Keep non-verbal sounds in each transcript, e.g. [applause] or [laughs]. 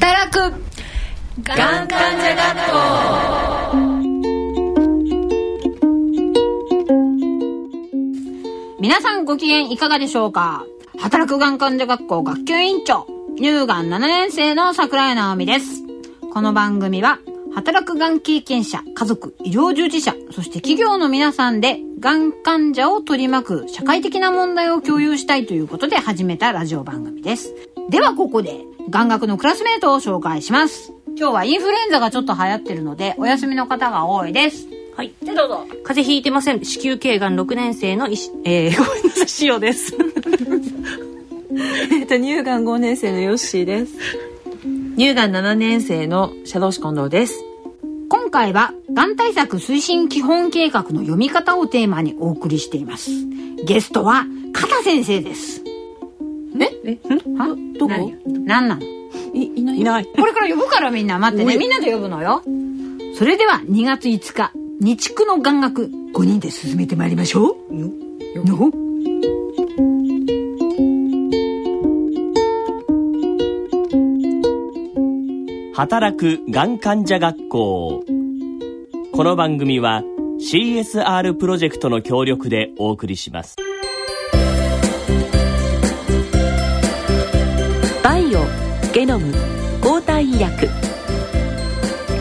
働く。がん患者学校皆さんご機嫌いかがでしょうか？働くがん患者学校学級委員長乳がん7年生の桜井直美です。この番組は働くがん経験者、家族、医療従事者、そして企業の皆さんで、がん患者を取り巻く社会的な問題を共有したいということで始めたラジオ番組です。ではここで、がん学のクラスメートを紹介します。今日はインフルエンザがちょっと流行ってるので、お休みの方が多いです。はい。で、どうぞ。風邪ひいてません。子宮頸がん6年生のいし、えー、ごめんなさい、塩です。[laughs] えっと、乳がん5年生のヨッシーです。乳がん7年生のシャドウシ近藤です。今回は、がん対策推進基本計画の読み方をテーマにお送りしています。ゲストは、片先生です。えどこ？何なの？い、いないいない。これから呼ぶからみんな待ってね。みんなで呼ぶのよ。それでは2月5日、日区の眼学5人で進めてまいりましょう。よ。よ。働くがん患者学校この番組は CSR プロジェクトの協力でお送りしますゲノム抗体医薬。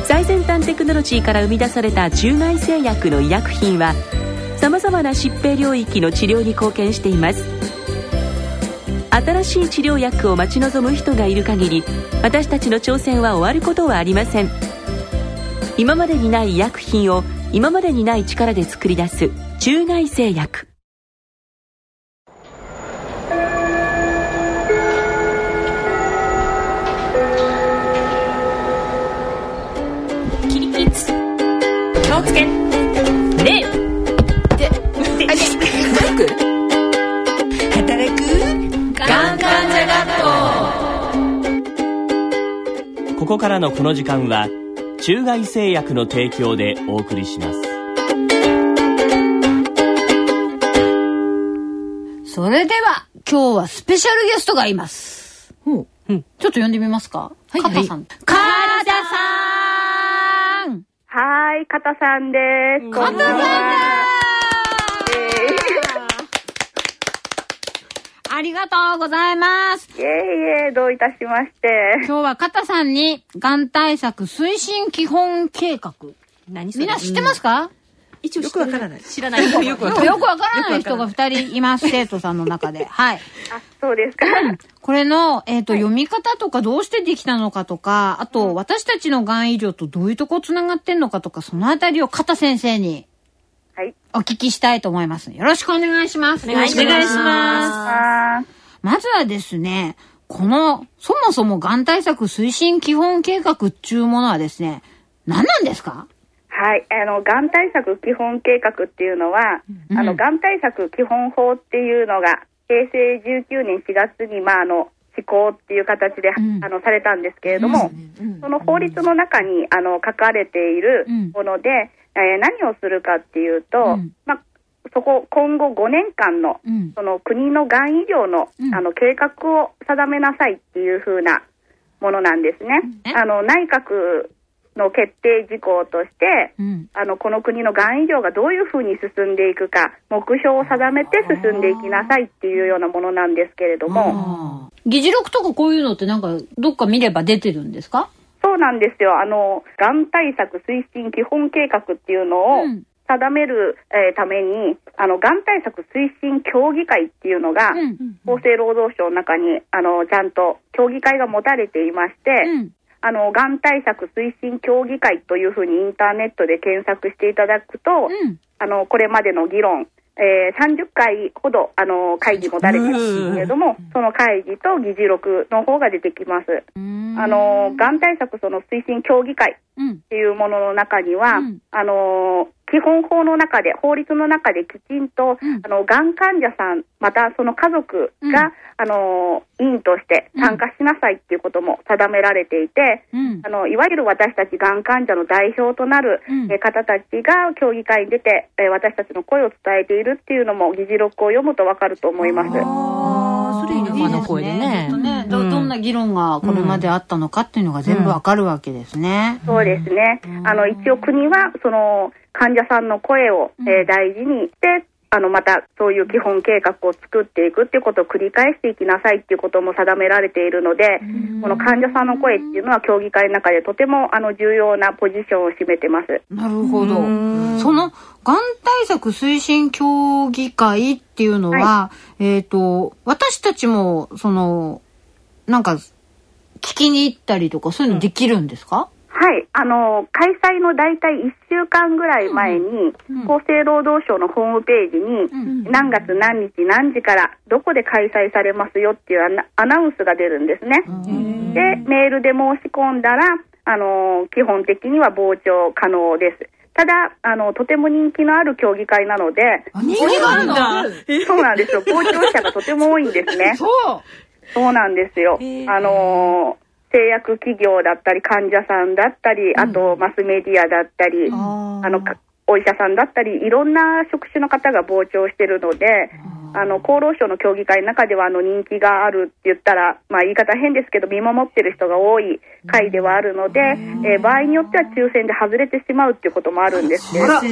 最先端テクノロジーから生み出された中外製薬の医薬品はさまざまな疾病領域の治療に貢献しています。新しい治療薬を待ち望む人がいる限り私たちの挑戦は終わることはありません。今までにない医薬品を今までにない力で作り出す中外製薬。この時間は中外製薬の提供でお送りします。それでは今日はスペシャルゲストがいます、う。んうん、ちょっと呼んでみますか？はい、はい、さん。カタさん。はい、カタさんです。カタさんありがとうございます。いえいえ、どういたしまして。今日は片さんに、がん対策推進基本計画。何みんな知ってますか、うん、一応よくわからない。知らない。よくわからない人が二人います、生徒さんの中で。[laughs] はい。あ、そうですか。これの、えっ、ー、と、はい、読み方とかどうしてできたのかとか、あと、私たちのがん医療とどういうとこ繋がってんのかとか、そのあたりを片先生にはい。お聞きしたいと思います。よろしくお願いします。お願いします。まずはですね、この、そもそもがん対策推進基本計画っていうものはですね、何なんですか？はい、あの、がん対策基本計画っていうのは、うん、あの、がん対策基本法っていうのが、平成19年4月に、まあ、あの、施行っていう形で、うん、あのされたんですけれども、うんうん、その法律の中にあの書かれているもので、えー、何をするかっていうと、うん、まあ、そこ今後5年間の、うん、その国のがん医療の,、あの計画を定めなさいっていうふうなものなんですね。あの内閣の決定事項として、うん、あのこの国のがん医療がどういうふうに進んでいくか目標を定めて進んでいきなさいっていうようなものなんですけれども。議事録とかこういうのってなんかどっか見れば出てるんですか？そうなんですよ。あの、がん対策推進基本計画っていうのを定める、えー、ために、あの、がん対策推進協議会っていうのが、うん、厚生労働省の中に、あの、ちゃんと協議会が持たれていまして、うん、あの、がん対策推進協議会というふうにインターネットで検索していただくと、うん、あの、これまでの議論、えー、30回ほど、あの、会議もたれてるんですけれども、その会議と議事録の方が出てきます。あの、がん対策その推進協議会っていうものの中には、うん、あの、基本法の中で、法律の中できちんと、うん、あの、がん患者さん、またその家族が、うん、あの、委員として参加しなさいっていうことも定められていて、うん、あの、いわゆる私たちがん患者の代表となる、え方たちが協議会に出て、え私たちの声を伝えているっていうのも、議事録を読むとわかると思います。ああ、それいいね、声でね。ねどどんな議論がこれまであったのかっていうのが全部わかるわけですね。そうですね。あの、一応国は、その、患者さんの声を、えー大事にして、あの、また、そういう基本計画を作っていくっていうことを繰り返していきなさいっていうことも定められているので、この患者さんの声っていうのは協議会の中でとても、あの、重要なポジションを占めてます。なるほど。その、がん対策推進協議会っていうのは、えっ、と、私たちも、その、なんか、聞きに行ったりとか、そういうのできるんですか、はい。あの、開催の大体1週間ぐらい前に、厚生労働省のホームページに、何月何日何時からどこで開催されますよっていうアナアナウンスが出るんですね。で、メールで申し込んだら、あの、基本的には傍聴可能です。ただ、あの、とても人気のある競技会なので、人気があるんだ。そうなんですよ。傍聴者がとても多いんですね。そう。そうなんですよ。あのー製薬企業だったり、患者さんだったり、あとマスメディアだったり、ああの、かお医者さんだったり、いろんな職種の方が傍聴してるので、あの、厚労省の協議会の中では、あの、人気があるって言ったら、まあ、言い方変ですけど、見守ってる人が多い会ではあるので、えー場合によっては抽選で外れてしまうっていうこともあるんですけれど。は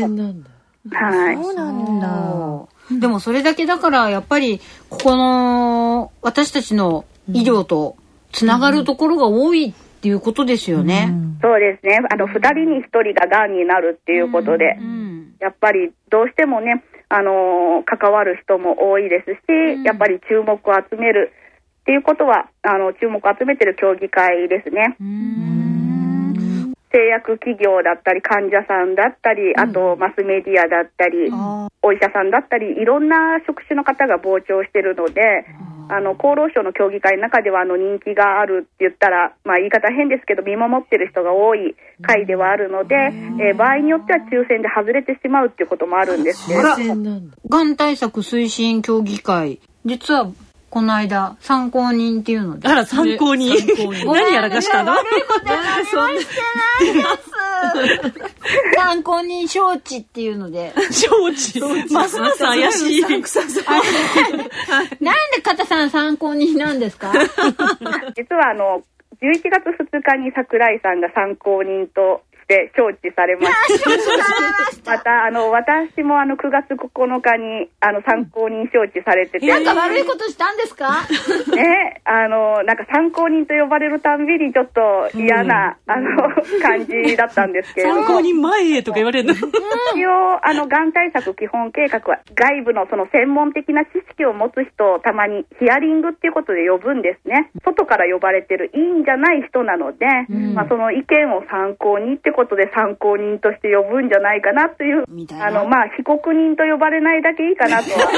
い。なんだ。でもそれだけだから、やっぱり、ここの、私たちの医療とつながるところが多いっていうことですよね。そうですね。あの、二人に一人が癌になるっていうことで、うん。やっぱりどうしてもね、あのー関わる人も多いですし、やっぱり注目を集めるっていうことは、あの、注目を集めてる協議会ですね。製薬企業だったり、患者さんだったり、あとマスメディアだったり、お医者さんだったり、いろんな職種の方が傍聴してるので、あの、厚労省の協議会の中では、あの、人気があるって言ったら、まあ、言い方変ですけど、見守ってる人が多い会ではあるので、えー場合によっては抽選で外れてしまうっていうこともあるんです。けれどあら、がん対策推進協議会、実は、この間、参考人っていうので。あら、参考に。何やらかしたの？悪いことは何もしてないです。[laughs] [laughs] 参考人招致っていうので。承知。ますます怪しい。なんで片さん参考人なんですか？[laughs] 実はあの、11月2日に桜井さんが参考人として招致されました。また、あの、私もあの、9月9日に、あの、参考人招致されてて、なんか悪いことしたんですか？[laughs] ね、あの、なんか参考人と呼ばれるたんびにちょっと嫌な、あの、感じだったんですけれども。参考人前へとか言われるの。一応、あの、がん対策基本計画は、外部のその専門的な知識を持つ人をたまにヒアリングっていうことで呼ぶんですね。外から呼ばれてるいいんじゃない人なので、まあ、その意見を参考にってことで参考人として呼ぶんじゃないかなというみたい、なあの、まあ、被告人と呼ばれないだけいいかなとは。[laughs]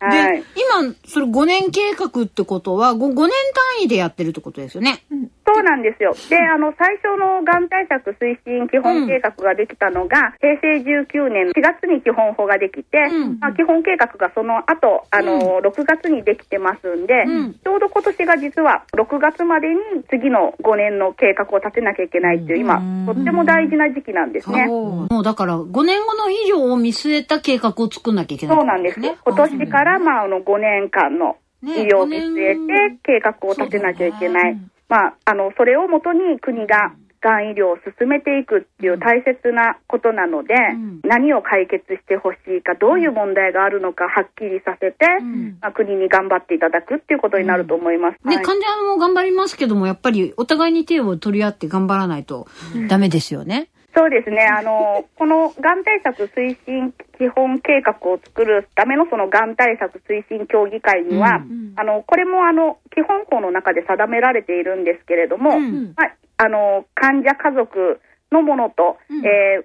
[laughs] はいで。、今、それ5年計画ってことは、5, 5年単位でやってるってことですよね。そうなんですよ。で、あの、最初のがん対策推進基本計画ができたのが、平成19年4月に基本法ができて、うん。まあ、基本計画がその後、あの、6月にできてますんで、うん。ちょうど今年が実は6月までに次の5年の計画を立てなきゃいけないっていう、今、とっても大事な時期なんですね。もうだから、5年後の医療を見据えた計画を作んなきゃいけない、そうなんです。ね。今年から、まあ、あの、5年間のね医療を見据えて計画を立てなきゃいけない。まあ、あの、それをもとに国が、がん医療を進めていくっていう大切なことなので、ん。何を解決してほしいか、どういう問題があるのかはっきりさせて、ん。まあ、国に頑張っていただくっていうことになると思います。ね、はい。患者も頑張りますけども、やっぱりお互いに手を取り合って頑張らないとダメですよね。そうですね。あの、このがん対策推進基本計画を作るためのそのがん対策推進協議会には、あの、これもあの、基本法の中で定められているんですけれども、ん。まあ、あの、患者家族のものと、えー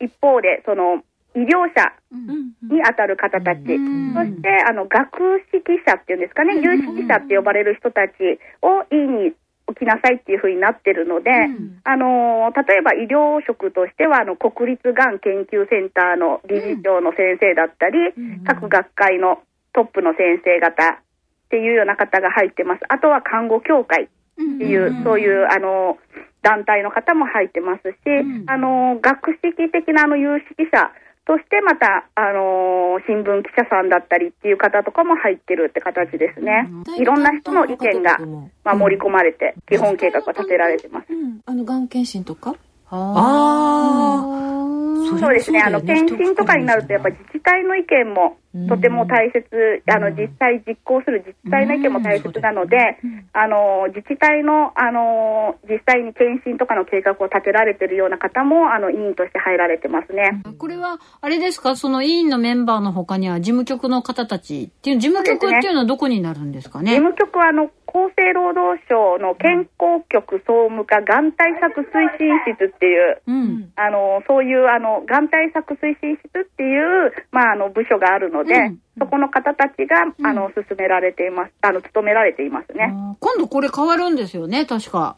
一方で、その、医療者に当たる方たち、そして、あの、学識者っていうんですかね、有識者って呼ばれる人たちを委員に置きなさいっていうふうになってるので、あの、例えば医療職としては、あの、国立がん研究センターの理事長の先生だったり、各学会のトップの先生方っていうような方が入ってます。あとは看護協会っていう、そういう、あの、団体の方も入ってますし、あの、学識的なあの有識者としてまた、あのー新聞記者さんだったりっていう方とかも入ってるって形ですね。いろんな人の意見が、まあ、盛り込まれて、基本計画が立てられてます。うん、あの、がん検診とか？あそうですね。あの、検診とかになると、やっぱ自治体の意見もとても大切、あの、実際実行する自治体の意見も大切なので、あの、自治体の、あの、実際に検診とかの計画を立てられてるような方も、あの、委員として入られてますね。これは、あれですか？その委員のメンバーの他には事務局の方たちっていう、事務局っていうのはどこになるんですかね？事務局は、あの、厚生労働省の健康局総務課がん対策推進室っていう、うん。あの、そういう、あの、がん対策推進室っていう、まあ、あの、部署があるので、うんそこの方たちが、あの、進められています。あの、務められていますね。今度これ変わるんですよね、確か。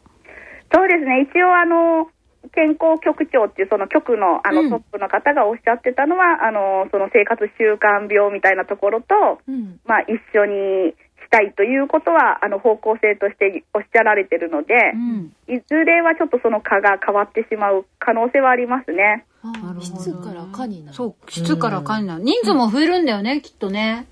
そうですね。一応、あの、健康局長っていうその局のあうんのトップの方がおっしゃってたのは、あの、その生活習慣病みたいなところと、うん。まあ、一緒にしたいということは、あの、方向性としておっしゃられてるので、うん。いずれはちょっとその科が変わってしまう可能性はありますね。質から科になる。そう、質からかになる。人数も増えるんだよね、きっとね。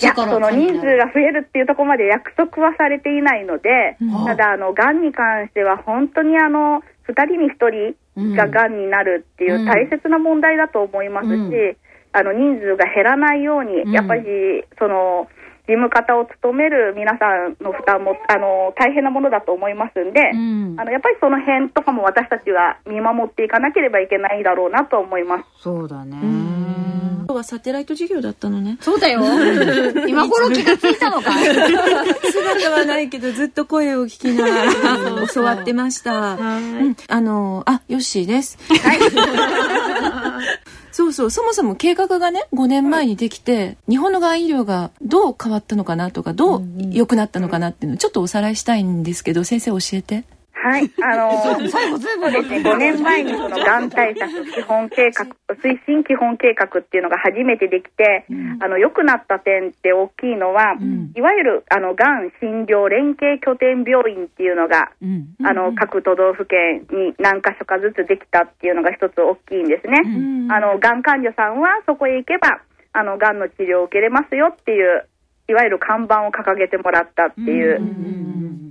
いや、質からそのかになる人数が増えるっていうところまで約束はされていないので、うんただ、あの、癌に関しては本当にあの、二人に一人が癌になるっていう大切な問題だと思いますし、うんあの、人数が減らないように、うんやっぱり、その、事務方を務める皆さんの負担も、あの、大変なものだと思いますんで、うんあの、やっぱりその辺とかも私たちは見守っていかなければいけないだろうなと思います。そうだね。今日はサテライト事業だったのね。そうだよ。[laughs] 今頃気がついたのか。[laughs] 姿はないけど、ずっと声を聞きながら [laughs] 教わってました。うんあの、あ、ヨッシーです。そうそう、そもそも計画がね、5年前にできて、日本のがん医療がどう変わったのかなとか、どう良くなったのかなっていうのをちょっとおさらいしたいんですけど、先生教えて。はい、あのそう [laughs] ですね、5年前にそのがん対策基本計画、推進基本計画っていうのが初めてできて、あの、良くなった点って大きいのは、いわゆる、あの、がん診療連携拠点病院っていうのが、うん。あの、各都道府県に何箇所かずつできたっていうのが一つ大きいんですね。あの、がん患者さんはそこへ行けば、あの、がんの治療を受けれますよっていう、いわゆる看板を掲げてもらったっていう、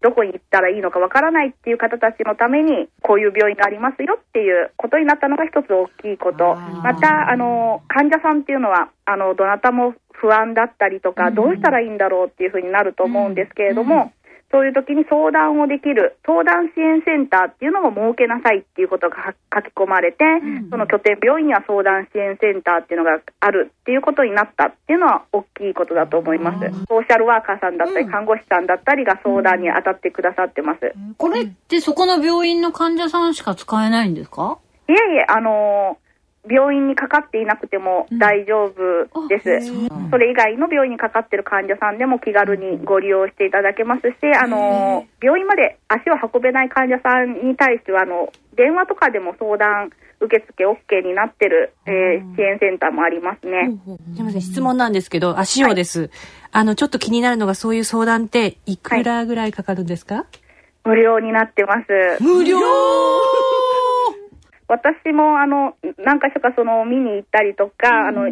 どこに行ったらいいのかわからないっていう方たちのために、こういう病院がありますよっていうことになったのが一つ大きいこと。また、あの、患者さんっていうのは、あの、どなたも不安だったりとか、どうしたらいいんだろうっていうふうになると思うんですけれども、そういう時に相談をできる相談支援センターっていうのも設けなさいっていうことが書き込まれて、その拠点病院には相談支援センターっていうのがあるっていうことになったっていうのは大きいことだと思います。ソーシャルワーカーさんだったり、看護師さんだったりが相談に当たってくださってます。これってそこの病院の患者さんしか使えないんですか？いえいえ、あのー病院にかかっていなくても大丈夫です。それ以外の病院にかかってる患者さんでも気軽にご利用していただけますし、あのー病院まで足を運べない患者さんに対しては、あの、電話とかでも相談受付 OK になってる、えー支援センターもありますね。すみません、質問なんですけど、あ、塩です。あの、ちょっと気になるのが、そういう相談って、いくらぐらいかかるんですか、無料になってます。無料？私も、あの、何か所かその見に行ったりとか、あの、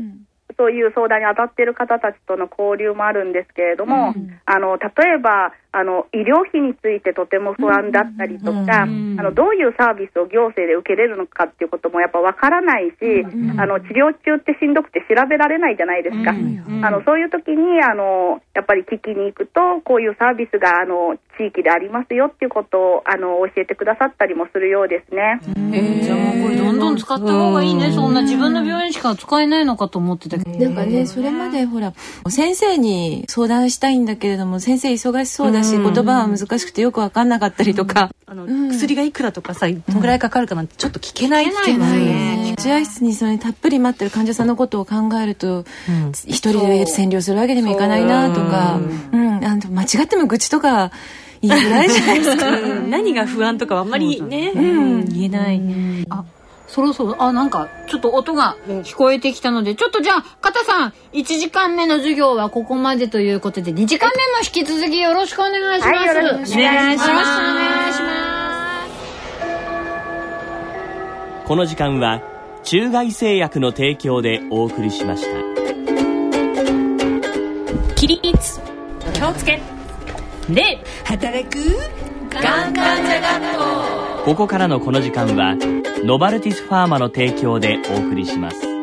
そういう相談に当たっている方たちとの交流もあるんですけれども、あの、例えば、あの、医療費についてとても不安だったりとか、あの、どういうサービスを行政で受けれるのかっていうこともやっぱわからないし、あの、治療中ってしんどくて調べられないじゃないですか。あの、そういう時に、あの、やっぱり聞きに行くと、こういうサービスが、あの、地域でありますよっていうことを、あの、教えてくださったりもするようですね。じゃあもうこれどんどん使った方がいいね。そんな自分の病院しか使えないのかと思ってたけど。なんかね、それまでほら、先生に相談したいんだけれども、先生忙しそうだし、言葉は難しくてよくわかんなかったりとか。あの、薬がいくらとかさ、どのぐらいかかるかなんて、ちょっと聞けないっていうのはね。待合室にそれにたっぷり待ってる患者さん。のことを考えると、一人で占領するわけにもいかないなとか、うん、あの間違っても愚痴とか言いづらいじゃないですか。うん。何が不安とかはあん。まりね、うん。言えない。そろそろ、あ、なんか、ちょっと音が聞こえてきたので、ちょっとじゃあ、片さん、1時間目の授業はここまでということで、2時間目も引き続きよろしくお願いします。はいよろしくお願いします。お願いします。この時間は中外製薬の提供でお送りしました。起立。気をつけ。礼働くがん患者学校ここからのこの時間はノバルティスファーマの提供でお送りします。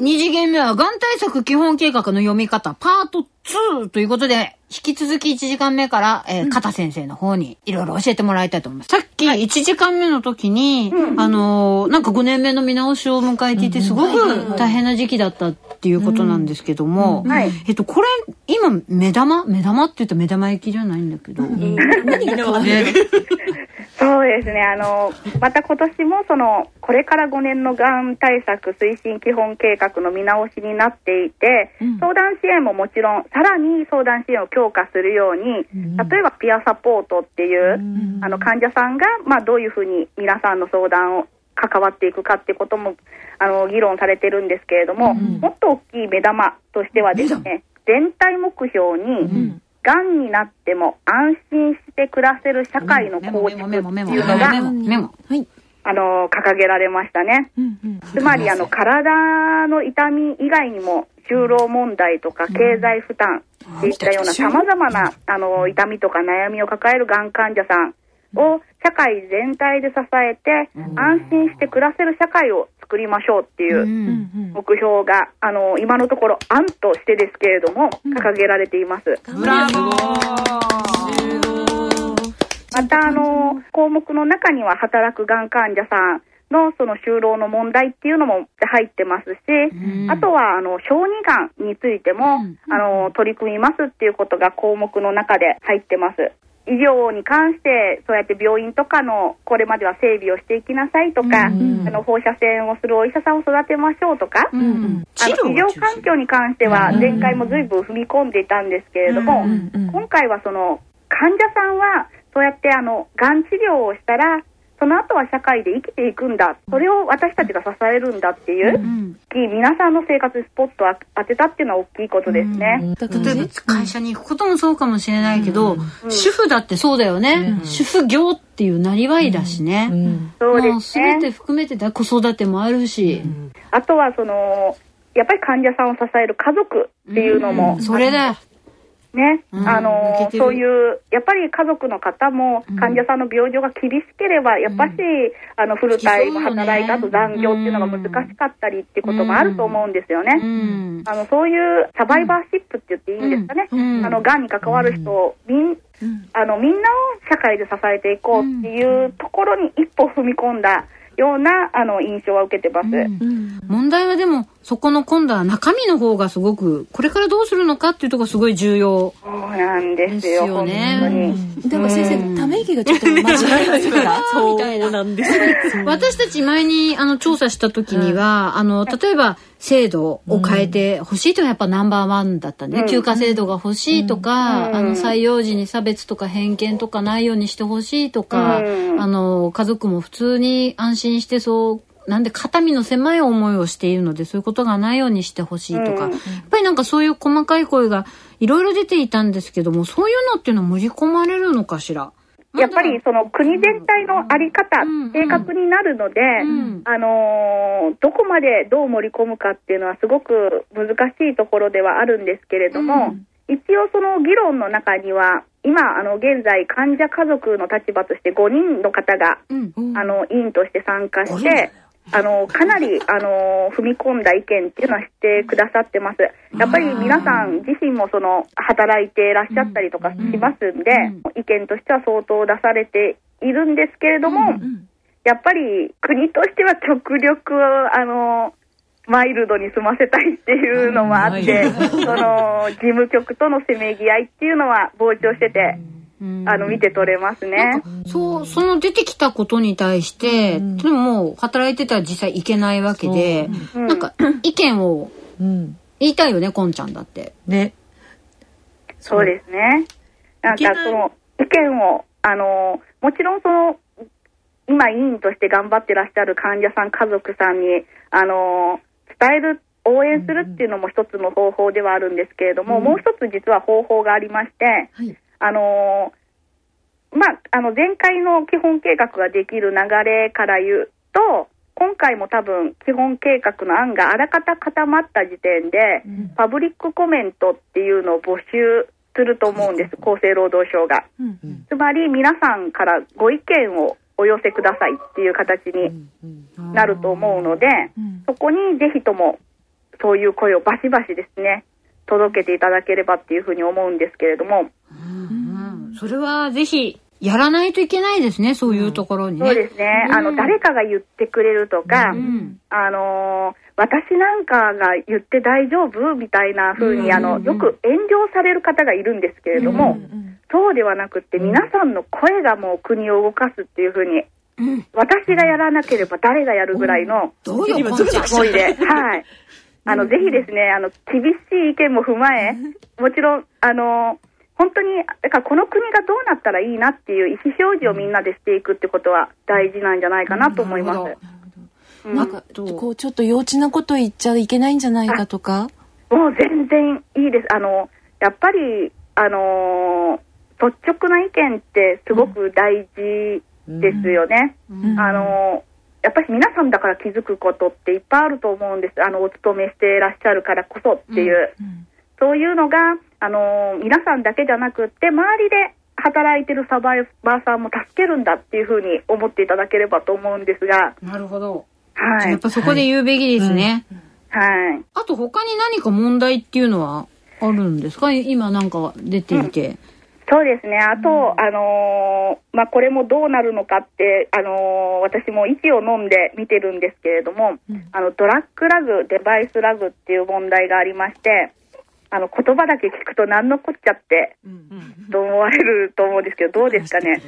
二次元目は、がん対策基本計画の読み方、パート2ということで、引き続き1時間目から、えー、片先生の方にいろいろ教えてもらいたいと思います。さっき1時間目の時に、あのーなんか5年目の見直しを迎えていて、すごく大変な時期だったっていうことなんですけども、はい。えっと、これ、今、目玉？目玉って言うと目玉焼きじゃないんだけど。何が変わるそうですね、あの、また今年もその、これから5年のがん対策推進基本計画の見直しになっていて、相談支援ももちろん、さらに相談支援を強化するように、例えばピアサポートっていう、あの、患者さんが、まあ、どういうふうに皆さんの相談を関わっていくかってことも、あの、議論されてるんですけれども、もっと大きい目玉としてはですね、全体目標に、がんになっても安心して暮らせる社会の構築っていうのが。あの、掲げられましたね。つまり、あの、体の痛み以外にも、就労問題とか経済負担っていったような様々な、あの、痛みとか悩みを抱えるがん患者さんを社会全体で支えて、安心して暮らせる社会を作りましょうっていう目標が、あの、今のところ案としてですけれども、掲げられています。ブラボー。また、あの、項目の中には働くがん患者さんのその就労の問題っていうのも入ってますし、あとは、あの、小児がんについても、あの、取り組みますっていうことが項目の中で入ってます。医療に関して、そうやって病院とかの、これまでは整備をしていきなさいとか、あの、放射線をするお医者さんを育てましょうとか、あの医療環境に関しては、前回も随分踏み込んでいたんですけれども、今回はその、患者さんは、そうやってあの、がん治療をしたら、その後は社会で生きていくんだ。それを私たちが支えるんだっていう、皆さんの生活にスポットを当てたっていうのは大きいことですね。例えば会社に行くこともそうかもしれないけど、主婦だってそうだよね。主婦業っていうなりわいだしね。そうでもうすね全。て含めてだ子育てもあるし。あとはその、やっぱり患者さんを支える家族っていうのも、それだよ。ね、うん。あのそういう、やっぱり家族の方も、患者さんの病状が厳しければ、やっぱし、あの、フルタイム働いた後残業っていうのが難しかったりっていうこともあると思うんですよね。うん。あの、そういうサバイバーシップって言っていいんですかね。うん。あの、癌に関わる人を、みん、あの、みんなを社会で支えていこうっていうところに一歩踏み込んだような、あの、印象は受けてます。問題はでも、そこの今度は中身の方がすごく、これからどうするのかっていうところがすごい重要。そうなんですよ、ね当に。だから先生、ため息がちょっと間違えてるか？[laughs] ら。そうなんです。私たち前にあの調査した時には、あの、例えば制度を変えて欲しいというのはやっぱナンバーワンだったね。休暇制度が欲しいとか、あの、採用時に差別とか偏見とかないようにしてほしいとか、うんあの、家族も普通に安心してそう、なんで肩身の狭い思いをしているのでそういうことがないようにしてほしいとか、やっぱりなんかそういう細かい声がいろいろ出ていたんですけどもそういうのっていうのは盛り込まれるのかしら？やっぱりその国全体のあり方、うん。正確になるので、ん。あのーどこまでどう盛り込むかっていうのはすごく難しいところではあるんですけれども、一応その議論の中には、今、あの、現在患者家族の立場として5人の方が、うん。あの、委員として参加して、あの、かなり、あの、踏み込んだ意見っていうのはしてくださってます。やっぱり皆さん自身もその、働いていらっしゃったりとかしますんで、意見としては相当出されているんですけれども、やっぱり国としては極力、あの、マイルドに済ませたいっていうのもあって、その、事務局とのせめぎ合いっていうのは膨張してて、あの、見て取れますね。そう、その出てきたことに対して、でももう働いてたら実際いけないわけで、うんなんか [clears throat] 意見をうん。言いたいよね、こんちゃんだって。ね。そうですね。なんかその意見を、あの、もちろんその、今委員として頑張ってらっしゃる患者さん、家族さんに、あの、伝える、応援するっていうのも一つの方法ではあるんですけれども、もう一つ実は方法がありまして、あの、ままあ、あの、前回の基本計画ができる流れから言うと、今回も多分、基本計画の案があらかた固まった時点で、うん、パブリックコメントっていうのを募集すると思うんです、厚生労働省が。うん。うん、つまり、皆さんからご意見をお寄せくださいっていう形になると思うので、そこにぜひともそういう声をバシバシですね、届けていただければっていうふうに思うんですけれども。うん、それはぜひやらないといけないですね、そういうところにね。そうですね。あの、誰かが言ってくれるとか、あの私なんかが言って大丈夫みたいな風に、あの、よく遠慮される方がいるんですけれども、そうではなくて、皆さんの声がもう国を動かすっていう風に、私がやらなければ誰がやるぐらいの、どういう思いで、はい。あの、ぜひですね、あの、厳しい意見も踏まえ、[laughs] もちろん、あの、本当に、だからこの国がどうなったらいいなっていう意思表示をみんなでしていくってことは大事なんじゃないかなと思います。うん、なんか、こう、ちょっと幼稚なこと言っちゃいけないんじゃないかとか？もう全然いいです。あの、やっぱり、あの率直な意見ってすごく大事ですよね。うん。うん、あのやっぱり皆さんだから気づくことっていっぱいあると思うんです。あの、お勤めしていらっしゃるからこそっていう。うんうん、そういうのが、あの皆さんだけじゃなくって、周りで働いてるサバイバーさんも助けるんだっていうふうに思っていただければと思うんですが。なるほど。はい。やっぱそこで言うべきですね。はい。はい、あと他に何か問題っていうのはあるんですか？今なんか出ていて。うんそうですね。あと、うん、あのー、まあ、これもどうなるのかって、あのー、私も息を飲んで見てるんですけれども、うん、あの、ドラッグラグ、デバイスラグっていう問題がありまして、あの、言葉だけ聞くと何のこっちゃって、と思われると思うんですけど、どうですかね。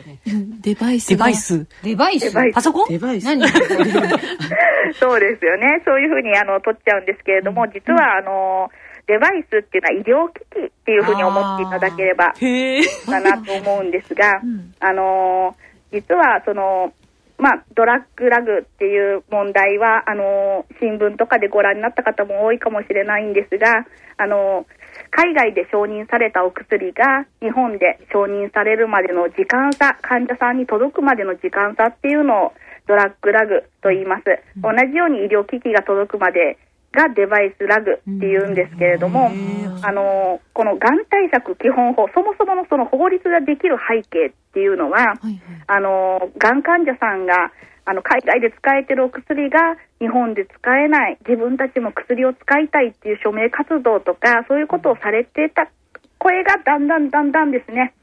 デバイス。デバイス。デバイス？パソコン？デバイス。何？[laughs] そうですよね。そういうふうに、あの、取っちゃうんですけれども、実は、あの、デバイスっていうのは医療機器っていうふうに思っていただければかなと思うんですが、[laughs] あの実はその、まあ、ドラッグラグっていう問題は、あの新聞とかでご覧になった方も多いかもしれないんですが、あの海外で承認されたお薬が日本で承認されるまでの時間差、患者さんに届くまでの時間差っていうのをドラッグラグと言います。同じように医療機器が届くまでがデバイスラグっていうんですけれども、あのこのがん対策基本法、そもそものその法律ができる背景っていうのは、はいはい、あのがん患者さんがあの海外で使えてるお薬が日本で使えない、自分たちも薬を使いたいっていう署名活動とか、そういうことをされてた声がだんだんだんだんですね、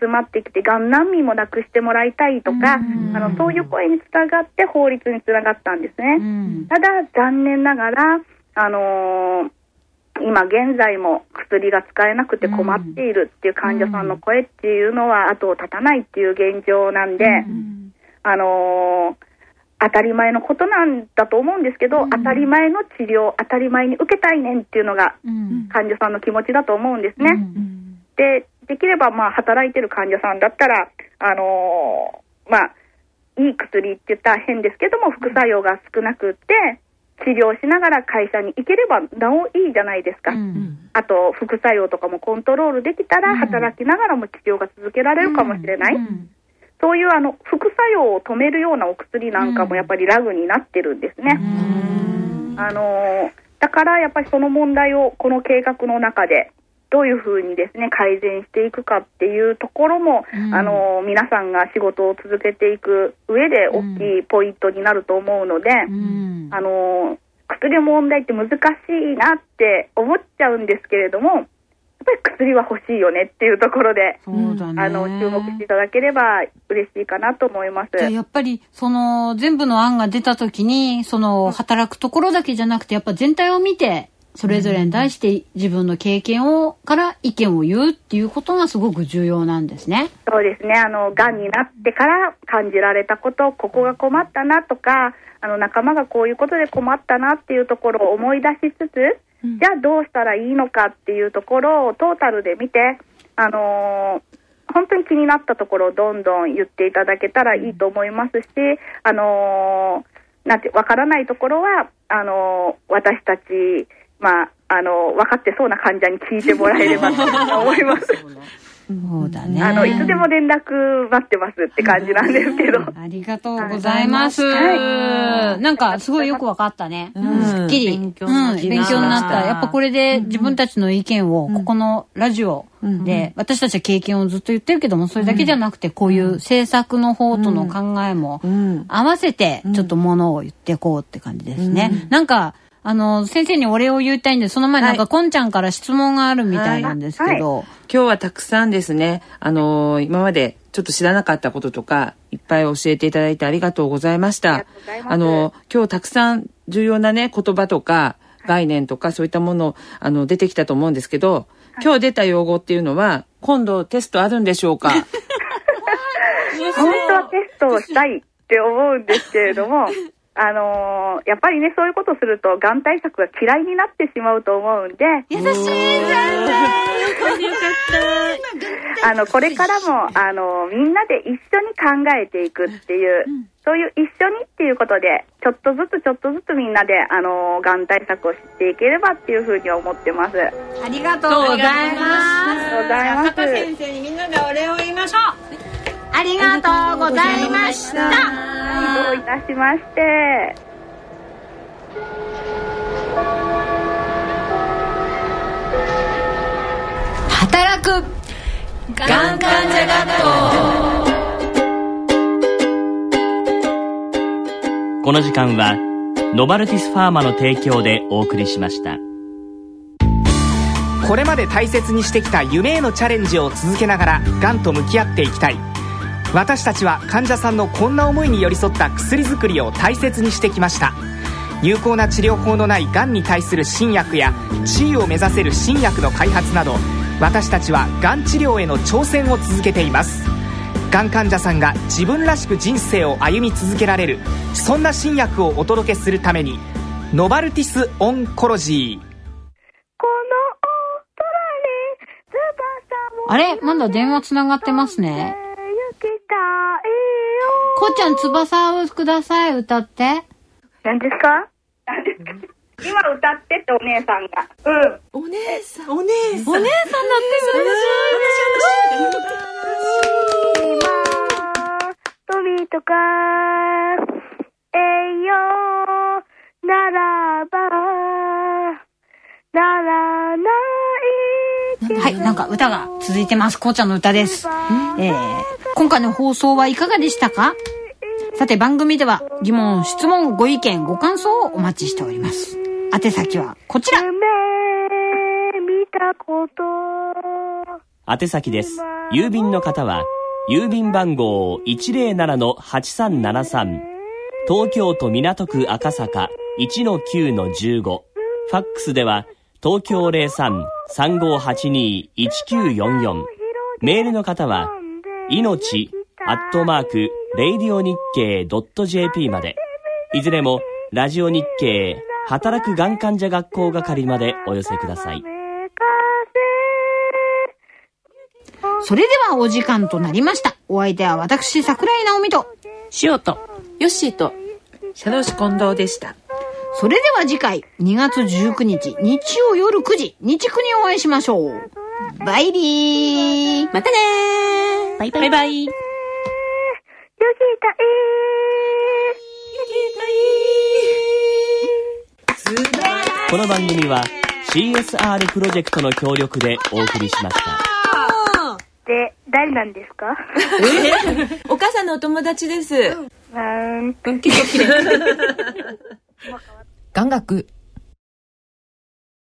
集まってきて、がん難民もなくしてもらいたいとか、あのそういう声につながって法律につながったんですね。ただ、残念ながら、あのー、今現在も薬が使えなくて困っているっていう患者さんの声っていうのは後を絶たないっていう現状なんで、あのー、当たり前のことなんだと思うんですけど、当たり前の治療、当たり前に受けたいねんっていうのが患者さんの気持ちだと思うんですね。で、できればまあ働いてる患者さんだったら、あのー、まあ、いい薬って言ったら変ですけども、副作用が少なくって、治療しながら会社に行ければなおいいじゃないですか、うん、あと副作用とかもコントロールできたら働きながらも治療が続けられるかもしれない、うんうん、そういうあの副作用を止めるようなお薬なんかもやっぱりラグになってるんですね。あのだからやっぱりその問題をこの計画の中でどういうふうにですね改善していくかっていうところも、うん、あの皆さんが仕事を続けていく上で大きいポイントになると思うので、うん、あの薬の問題って難しいなって思っちゃうんですけれどもやっぱり薬は欲しいよねっていうところで、あの注目していただければ嬉しいかなと思います。やっぱりその全部の案が出た時にその働くところだけじゃなくてやっぱ全体を見てそれぞれに対して自分の経験をから意見を言うっていうことがすごく重要なんですね。そうですね。あの、癌になってから感じられたこと、ここが困ったなとか、あの、仲間がこういうことで困ったなっていうところを思い出しつつ、うん、じゃあどうしたらいいのかっていうところをトータルで見て、あのー本当に気になったところをどんどん言っていただけたらいいと思いますし、あのー、なんて、わからないところは、あのー、私たち、まあ、あの、分かってそうな患者に聞いてもらえればと思います。[laughs] そうだね。あの、いつでも連絡待ってますって感じなんですけど。ありがとうございます。なんか、すごいよくわかったね。すっきり。勉強になった。やっぱこれで自分たちの意見を、ここのラジオで、私たちは経験をずっと言ってるけども、それだけじゃなくて、こういう制作の方との考えも合わせて、ちょっとものを言っていこうって感じですね。なんか、あの、先生にお礼を言いたいんで、その前になんか、こんちゃんから質問があるみたいなんですけど。今日はたくさんですね、あの今までちょっと知らなかったこととか、いっぱい教えていただいてありがとうございました。あの、今日たくさん重要なね、言葉とか、概念とか、そういったもの、あの、出てきたと思うんですけど、今日出た用語っていうのは、今度テストあるんでしょうか？[laughs] 本当はテストをしたいって思うんですけれども、あのー、やっぱりね、そういうことすると、がん対策が嫌いになってしまうと思うんで。優しい先生よかったあの、これからも、あの、みんなで一緒に考えていくっていう、そういう一緒にっていうことで、ちょっとずつちょっとずつみんなで、あの、がん対策を知っていければっていうふうに思ってます。ありがとうございます。ありがとうございます。先生にみんなでお礼を言いましょう。ありがとうございました。どういたしまして。働くがん患者学校この時間はノバルティスファーマの提供でお送りしましたこれまで大切にしてきた夢へのチャレンジを続けながらがんと向き合っていきたい私たちは患者さんのこんな思いに寄り添った薬作りを大切にしてきました。有効な治療法のないがんに対する新薬や地位を目指せる新薬の開発など私たちはがん治療への挑戦を続けています。がん患者さんが自分らしく人生を歩み続けられるそんな新薬をお届けするためにノバルティス・オンコロジーあれ？まだ？電話つながってますね。こうちゃん翼をください、歌って。何ですか？今歌ってってお姉さんが。うん。お姉さん。お姉さん。お姉さんだって今、富とか、栄養ならば、ならないはい、なんか歌が続いてます。こうちゃんの歌です。えー、今回の放送はいかがでしたか？さて番組では疑問、質問、ご意見、ご感想をお待ちしております。宛先はこちら。宛先です。郵便の方は、郵便番号107-8373東京都港区赤坂1-9-15ファックスでは東京03-3582-1944メールの方は命アットマーク、レイディオ日経 .jp まで、いずれも、ラジオ日経、働くがん患者学校係までお寄せください。それではお時間となりました。お相手は私、桜井直美と、塩と、ヨッシーと、シャロシ近藤でした。それでは次回、2月19日、日曜夜9時、日区にお会いしましょう。バイビーまたねーバイバイバイこの番組は CSR プロジェクトの協力でお送りしました。で、誰なんですか？お母さんのお友達です。うん、結構綺麗。眼学 [laughs] [laughs]